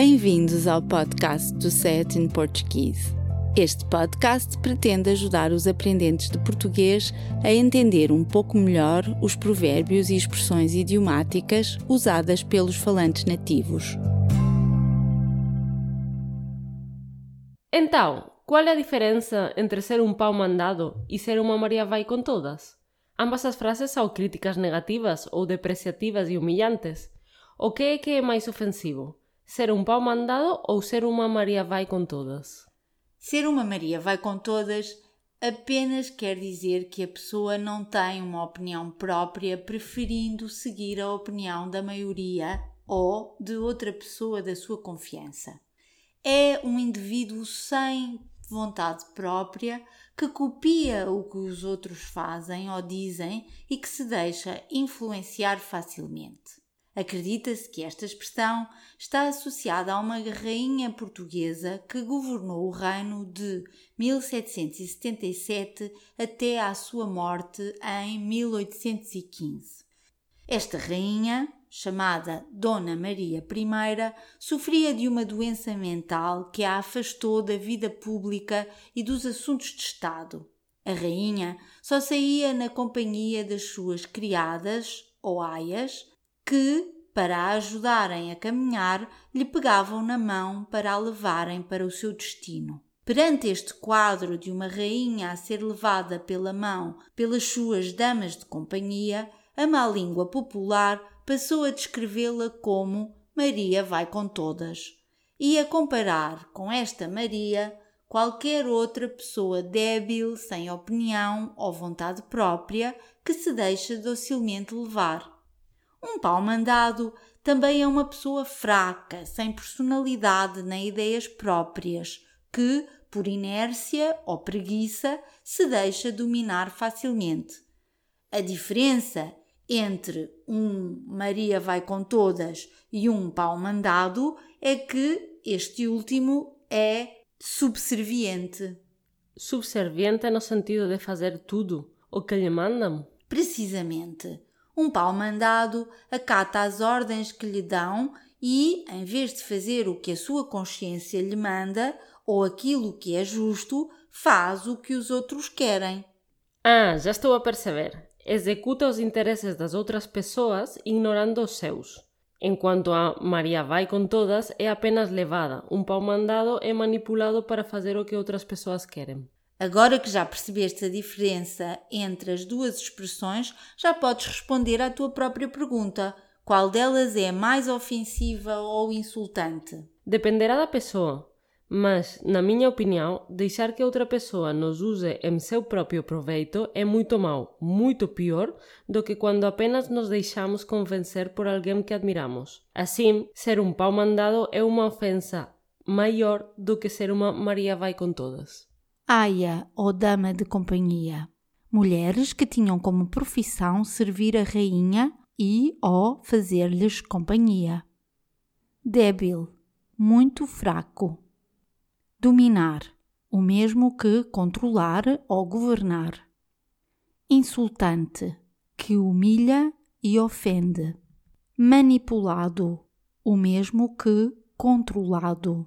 Bem-vindos ao podcast do Set in Portuguese. Este podcast pretende ajudar os aprendentes de português a entender um pouco melhor os provérbios e expressões idiomáticas usadas pelos falantes nativos. Então, qual é a diferença entre ser um pau mandado e ser uma Maria vai com todas? Ambas as frases são críticas negativas ou depreciativas e humilhantes. O que é que é mais ofensivo? Ser um pau mandado ou ser uma Maria vai com todas? Ser uma Maria vai com todas apenas quer dizer que a pessoa não tem uma opinião própria, preferindo seguir a opinião da maioria ou de outra pessoa da sua confiança. É um indivíduo sem vontade própria que copia o que os outros fazem ou dizem e que se deixa influenciar facilmente. Acredita-se que esta expressão está associada a uma rainha portuguesa que governou o reino de 1777 até à sua morte em 1815. Esta rainha, chamada Dona Maria I, sofria de uma doença mental que a afastou da vida pública e dos assuntos de Estado. A rainha só saía na companhia das suas criadas ou aias, que, para a ajudarem a caminhar, lhe pegavam na mão para a levarem para o seu destino. Perante este quadro de uma rainha a ser levada pela mão pelas suas damas de companhia, a má língua popular passou a descrevê-la como Maria vai com todas e a comparar com esta Maria qualquer outra pessoa débil, sem opinião ou vontade própria, que se deixa docilmente levar. Um pau mandado também é uma pessoa fraca, sem personalidade nem ideias próprias, que, por inércia ou preguiça, se deixa dominar facilmente. A diferença entre um Maria vai com todas e um pau mandado é que este último é subserviente. Subserviente no sentido de fazer tudo o que lhe mandam? Precisamente. Um pau mandado acata as ordens que lhe dão e, em vez de fazer o que a sua consciência lhe manda ou aquilo que é justo, faz o que os outros querem. Ah, já estou a perceber. Executa os interesses das outras pessoas ignorando os seus. Enquanto a Maria vai com todas, é apenas levada. Um pau mandado é manipulado para fazer o que outras pessoas querem. Agora que já percebeste a diferença entre as duas expressões, já podes responder à tua própria pergunta: qual delas é mais ofensiva ou insultante? Dependerá da pessoa, mas, na minha opinião, deixar que outra pessoa nos use em seu próprio proveito é muito mau, muito pior do que quando apenas nos deixamos convencer por alguém que admiramos. Assim, ser um pau mandado é uma ofensa maior do que ser uma Maria vai com todas aia ou dama de companhia, mulheres que tinham como profissão servir a rainha e ou fazer-lhes companhia. Débil, muito fraco. Dominar, o mesmo que controlar ou governar. Insultante, que humilha e ofende. Manipulado, o mesmo que controlado.